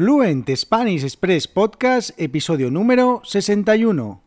Fluent Spanish Express Podcast, episodio número 61.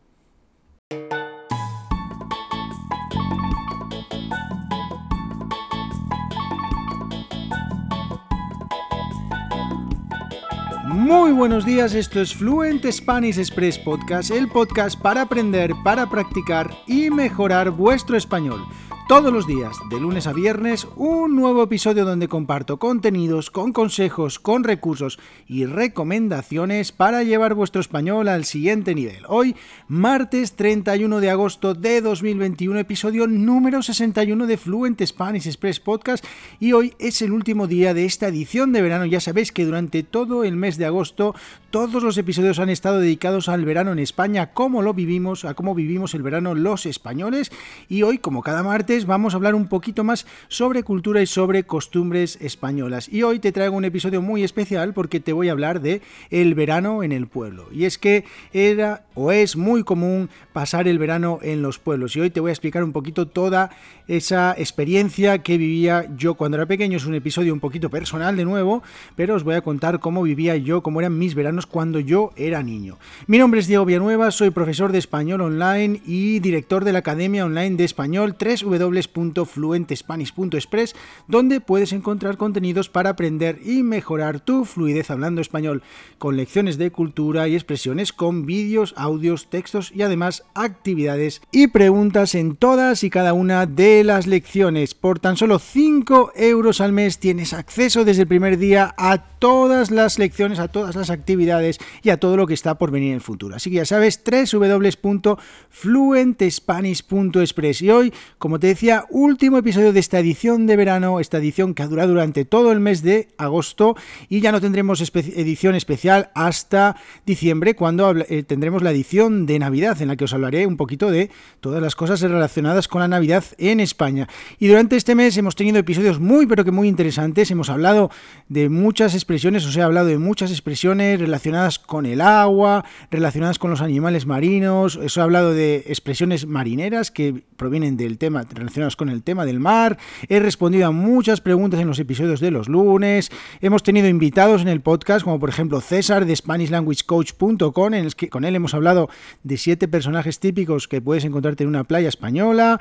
Muy buenos días, esto es Fluent Spanish Express Podcast, el podcast para aprender, para practicar y mejorar vuestro español. Todos los días, de lunes a viernes, un nuevo episodio donde comparto contenidos, con consejos, con recursos y recomendaciones para llevar vuestro español al siguiente nivel. Hoy, martes 31 de agosto de 2021, episodio número 61 de Fluent Spanish Express Podcast y hoy es el último día de esta edición de verano. Ya sabéis que durante todo el mes de agosto todos los episodios han estado dedicados al verano en España, cómo lo vivimos, a cómo vivimos el verano los españoles y hoy, como cada martes, vamos a hablar un poquito más sobre cultura y sobre costumbres españolas. Y hoy te traigo un episodio muy especial porque te voy a hablar de el verano en el pueblo. Y es que era o es muy común pasar el verano en los pueblos. Y hoy te voy a explicar un poquito toda esa experiencia que vivía yo cuando era pequeño. Es un episodio un poquito personal de nuevo, pero os voy a contar cómo vivía yo, cómo eran mis veranos cuando yo era niño. Mi nombre es Diego Villanueva, soy profesor de español online y director de la Academia Online de Español 3W www.fluentespanish.express, donde puedes encontrar contenidos para aprender y mejorar tu fluidez hablando español, con lecciones de cultura y expresiones, con vídeos, audios, textos y además actividades y preguntas en todas y cada una de las lecciones. Por tan solo 5 euros al mes tienes acceso desde el primer día a todas las lecciones, a todas las actividades y a todo lo que está por venir en el futuro. Así que ya sabes, www.fluentespanish.express. Y hoy, como te decía, último episodio de esta edición de verano, esta edición que ha durado durante todo el mes de agosto y ya no tendremos edición especial hasta diciembre cuando eh, tendremos la edición de Navidad en la que os hablaré un poquito de todas las cosas relacionadas con la Navidad en España. Y durante este mes hemos tenido episodios muy pero que muy interesantes, hemos hablado de muchas expresiones, os he hablado de muchas expresiones relacionadas con el agua, relacionadas con los animales marinos, os he hablado de expresiones marineras que provienen del tema relacionados con el tema del mar. He respondido a muchas preguntas en los episodios de los lunes. Hemos tenido invitados en el podcast, como por ejemplo César de SpanishLanguageCoach.com, en el que con él hemos hablado de siete personajes típicos que puedes encontrarte en una playa española.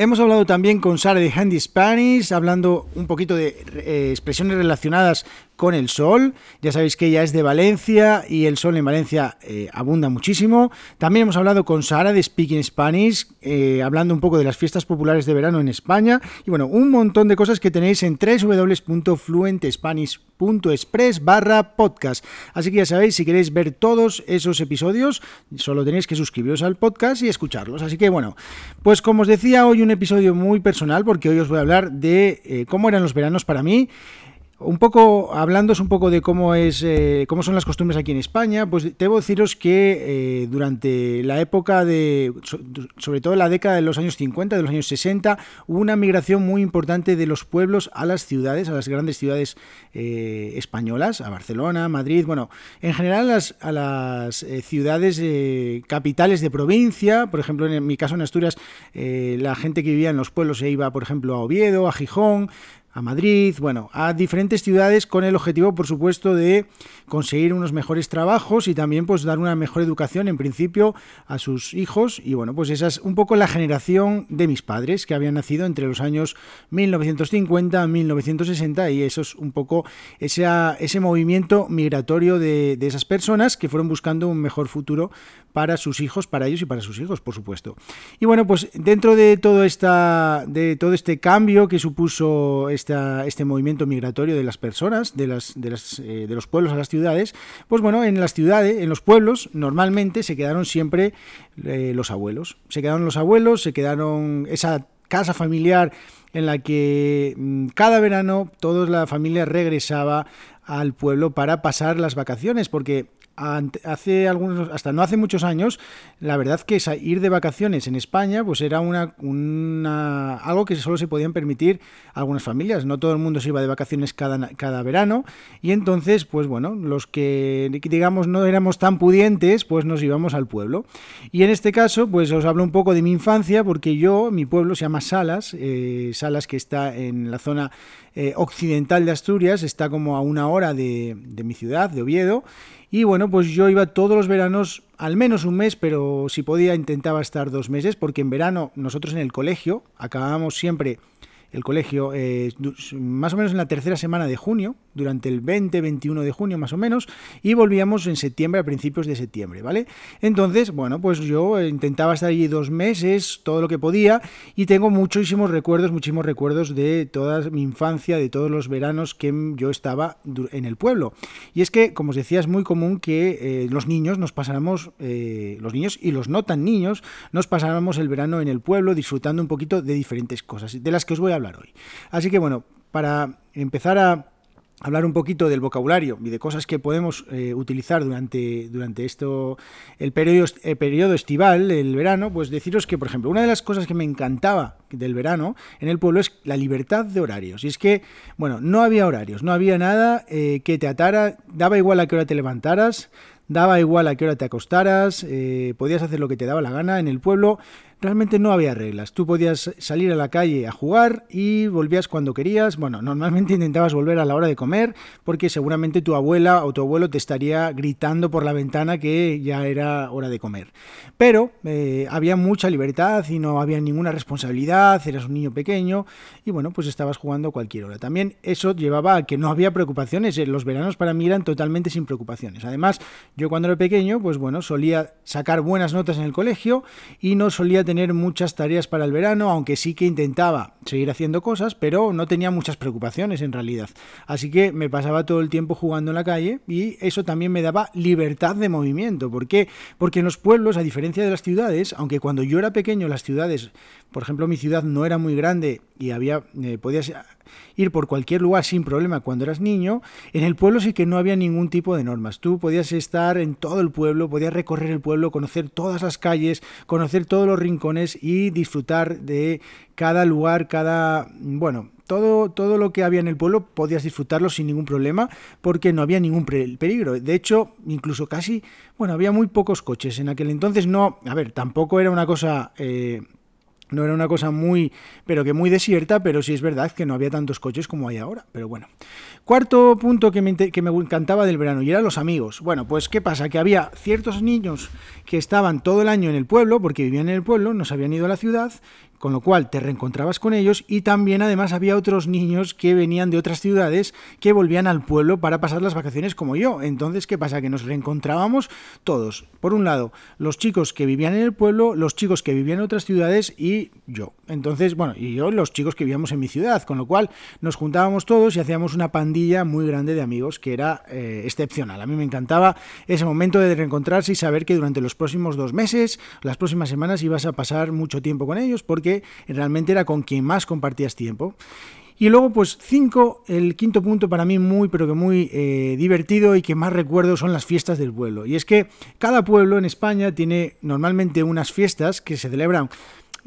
Hemos hablado también con Sara de Handy Spanish, hablando un poquito de eh, expresiones relacionadas con el sol. Ya sabéis que ella es de Valencia y el sol en Valencia eh, abunda muchísimo. También hemos hablado con Sara de Speaking Spanish, eh, hablando un poco de las fiestas populares de verano en España. Y bueno, un montón de cosas que tenéis en www.fluentespanish.express barra podcast. Así que ya sabéis, si queréis ver todos esos episodios, solo tenéis que suscribiros al podcast y escucharlos. Así que bueno, pues como os decía, hoy un episodio muy personal porque hoy os voy a hablar de eh, cómo eran los veranos para mí. Un poco, hablando un poco de cómo es, eh, cómo son las costumbres aquí en España, pues debo deciros que eh, durante la época de, sobre todo la década de los años 50, de los años 60, hubo una migración muy importante de los pueblos a las ciudades, a las grandes ciudades eh, españolas, a Barcelona, Madrid, bueno, en general a las ciudades capitales de provincia, por ejemplo, en mi caso en Asturias, la gente que vivía en los pueblos se iba, por ejemplo, a Oviedo, a Gijón, a Madrid, bueno, a diferentes ciudades con el objetivo, por supuesto, de conseguir unos mejores trabajos y también pues dar una mejor educación en principio a sus hijos y bueno, pues esa es un poco la generación de mis padres que habían nacido entre los años 1950 a 1960 y eso es un poco ese, ese movimiento migratorio de, de esas personas que fueron buscando un mejor futuro para sus hijos, para ellos y para sus hijos, por supuesto. Y bueno, pues dentro de todo esta de todo este cambio que supuso este movimiento migratorio de las personas, de, las, eh, de los pueblos a las ciudades, pues bueno, en las ciudades, en los pueblos, normalmente se quedaron siempre eh, los abuelos. Se quedaron los abuelos, se quedaron esa casa familiar en la que mm, cada verano toda la familia regresaba al pueblo para pasar las vacaciones, porque hace algunos, hasta no hace muchos años, la verdad que ir de vacaciones en España, pues era una, algo que solo se podían permitir algunas familias. No todo el mundo se iba de vacaciones cada, cada verano. Y entonces, pues bueno, los que digamos no éramos tan pudientes, pues nos íbamos al pueblo. Y en este caso, pues os hablo un poco de mi infancia, porque yo, mi pueblo se llama Salas, eh, Salas que está en la zona eh, occidental de Asturias, está como a una hora de mi ciudad, de Oviedo. Y bueno, pues yo iba todos los veranos, al menos un mes, pero si podía intentaba estar dos meses, porque en verano nosotros en el colegio acabábamos siempre el colegio eh, más o menos en la tercera semana de junio, durante el 20-21 de junio más o menos, y volvíamos en septiembre, a principios de septiembre, ¿vale? Entonces, bueno, pues yo intentaba estar allí dos meses, todo lo que podía, y tengo muchísimos recuerdos, muchísimos recuerdos de toda mi infancia, de todos los veranos que yo estaba en el pueblo. Y es que, como os decía, es muy común que eh, los niños nos pasáramos, eh, los niños y los no tan niños, nos pasáramos el verano en el pueblo disfrutando un poquito de diferentes cosas, de las que os voy a hablar hoy. Así que bueno, para empezar a hablar un poquito del vocabulario y de cosas que podemos eh, utilizar durante, durante esto, el periodo, el periodo estival, el verano, pues deciros que, por ejemplo, una de las cosas que me encantaba del verano en el pueblo es la libertad de horarios. Y es que, bueno, no había horarios, no había nada eh, que te atara, daba igual a qué hora te levantaras, daba igual a qué hora te acostaras, eh, podías hacer lo que te daba la gana en el pueblo realmente no había reglas. Tú podías salir a la calle a jugar y volvías cuando querías. Bueno, normalmente intentabas volver a la hora de comer porque seguramente tu abuela o tu abuelo te estaría gritando por la ventana que ya era hora de comer. Pero eh, había mucha libertad y no había ninguna responsabilidad, eras un niño pequeño y bueno, pues estabas jugando a cualquier hora. También eso llevaba a que no había preocupaciones. Los veranos para mí eran totalmente sin preocupaciones. Además, yo cuando era pequeño, pues bueno, solía sacar buenas notas en el colegio y no solía tener muchas tareas para el verano, aunque sí que intentaba seguir haciendo cosas, pero no tenía muchas preocupaciones en realidad. Así que me pasaba todo el tiempo jugando en la calle y eso también me daba libertad de movimiento. ¿Por qué? Porque en los pueblos, a diferencia de las ciudades, aunque cuando yo era pequeño las ciudades, por ejemplo mi ciudad no era muy grande y había, eh, podías ir por cualquier lugar sin problema cuando eras niño, en el pueblo sí que no había ningún tipo de normas. Tú podías estar en todo el pueblo, podías recorrer el pueblo, conocer todas las calles, conocer todos los rincones y disfrutar de cada lugar, cada... bueno, todo, todo, lo que había en el pueblo podías disfrutarlo sin ningún problema porque no había ningún peligro. De hecho, incluso casi, bueno, había muy pocos coches. En aquel entonces no, a ver, tampoco era una cosa eh, no era una cosa muy, pero que muy desierta, pero sí es verdad que no había tantos coches como hay ahora. Pero bueno. Cuarto punto que me, que me encantaba del verano y eran los amigos. Bueno, pues ¿qué pasa? Que había ciertos niños que estaban todo el año en el pueblo, porque vivían en el pueblo, no se habían ido a la ciudad, con lo cual te reencontrabas con ellos y también además había otros niños que venían de otras ciudades que volvían al pueblo para pasar las vacaciones como yo. Entonces, ¿qué pasa? Que nos reencontrábamos todos. Por un lado, los chicos que vivían en el pueblo, los chicos que vivían en otras ciudades y yo. Entonces, bueno, y yo los chicos que vivíamos en mi ciudad, con lo cual nos juntábamos todos y hacíamos una pandilla muy grande de amigos que era eh, excepcional. A mí me encantaba ese momento de reencontrarse y saber que durante los próximos dos meses, las próximas semanas ibas a pasar mucho tiempo con ellos porque realmente era con quien más compartías tiempo. Y luego, pues cinco, el quinto punto para mí muy, pero que muy eh, divertido y que más recuerdo son las fiestas del pueblo. Y es que cada pueblo en España tiene normalmente unas fiestas que se celebran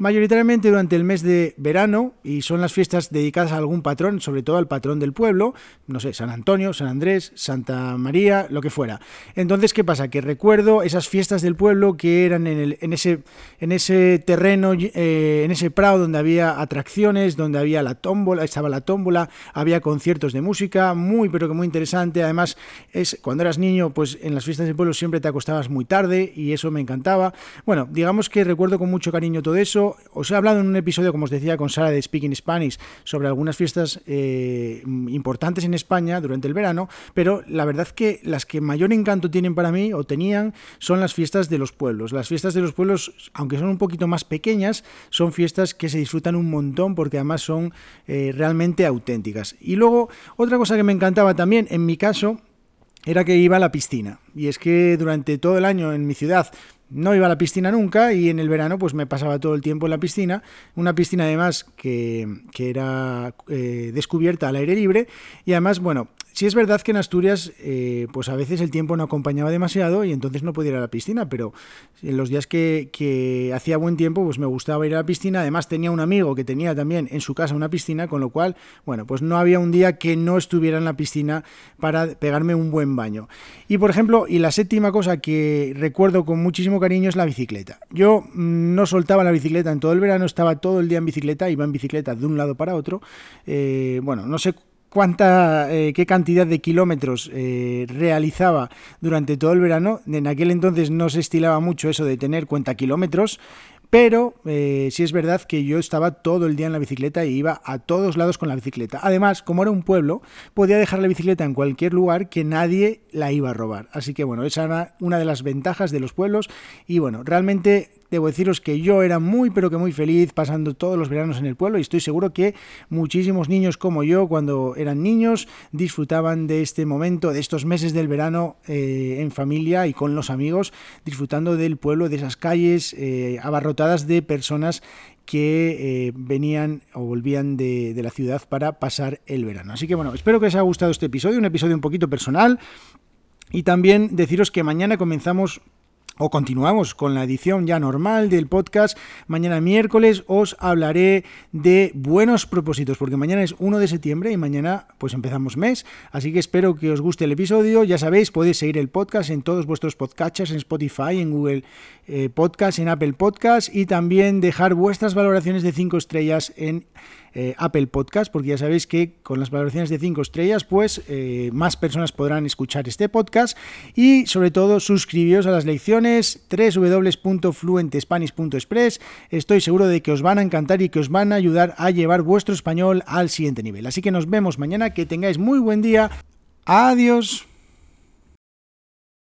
mayoritariamente durante el mes de verano y son las fiestas dedicadas a algún patrón, sobre todo al patrón del pueblo, no sé, San Antonio, San Andrés, Santa María, lo que fuera. Entonces, ¿qué pasa? Que recuerdo esas fiestas del pueblo que eran en, el, en, ese, en ese terreno, eh, en ese prado donde había atracciones, donde había la tómbola, estaba la tómbola, había conciertos de música, muy pero que muy interesante. Además, es cuando eras niño, pues en las fiestas del pueblo siempre te acostabas muy tarde y eso me encantaba. Bueno, digamos que recuerdo con mucho cariño todo eso os he hablado en un episodio, como os decía, con Sara de Speaking Spanish sobre algunas fiestas eh, importantes en España durante el verano, pero la verdad que las que mayor encanto tienen para mí o tenían son las fiestas de los pueblos. Las fiestas de los pueblos, aunque son un poquito más pequeñas, son fiestas que se disfrutan un montón porque además son eh, realmente auténticas. Y luego, otra cosa que me encantaba también, en mi caso, era que iba a la piscina. Y es que durante todo el año en mi ciudad no iba a la piscina nunca y en el verano pues me pasaba todo el tiempo en la piscina. Una piscina además que, que era eh, descubierta al aire libre y además, bueno, Sí es verdad que en Asturias, eh, pues a veces el tiempo no acompañaba demasiado y entonces no podía ir a la piscina, pero en los días que, hacía buen tiempo, pues me gustaba ir a la piscina. Además tenía un amigo que tenía también en su casa una piscina, con lo cual, bueno, pues no había un día que no estuviera en la piscina para pegarme un buen baño. Y por ejemplo, y la séptima cosa que recuerdo con muchísimo cariño es la bicicleta. Yo mm, no soltaba la bicicleta en todo el verano, estaba todo el día en bicicleta, iba en bicicleta de un lado para otro. Eh, bueno, no sé cuánta, eh, qué cantidad de kilómetros eh, realizaba durante todo el verano. En aquel entonces no se estilaba mucho eso de tener cuenta kilómetros, pero eh, sí es verdad que yo estaba todo el día en la bicicleta y iba a todos lados con la bicicleta. Además, como era un pueblo, podía dejar la bicicleta en cualquier lugar que nadie la iba a robar. Así que bueno, esa era una de las ventajas de los pueblos y bueno, realmente Debo deciros que yo era muy pero que muy feliz pasando todos los veranos en el pueblo y estoy seguro que muchísimos niños como yo cuando eran niños disfrutaban de este momento, de estos meses del verano eh, en familia y con los amigos, disfrutando del pueblo, de esas calles eh, abarrotadas de personas que eh, venían o volvían de, de la ciudad para pasar el verano. Así que bueno, espero que os haya gustado este episodio, un episodio un poquito personal. Y también deciros que mañana comenzamos o continuamos con la edición ya normal del podcast. Mañana miércoles os hablaré de buenos propósitos, porque mañana es 1 de septiembre y mañana pues empezamos mes. Así que espero que os guste el episodio. Ya sabéis, podéis seguir el podcast en todos vuestros podcasts, en Spotify, en Google eh, Podcast, en Apple Podcast y también dejar vuestras valoraciones de 5 estrellas en eh, Apple Podcast, porque ya sabéis que con las valoraciones de 5 estrellas, pues eh, más personas podrán escuchar este podcast y sobre todo suscribiros a las lecciones www.fluentespanish.express. Estoy seguro de que os van a encantar y que os van a ayudar a llevar vuestro español al siguiente nivel. Así que nos vemos mañana, que tengáis muy buen día. Adiós.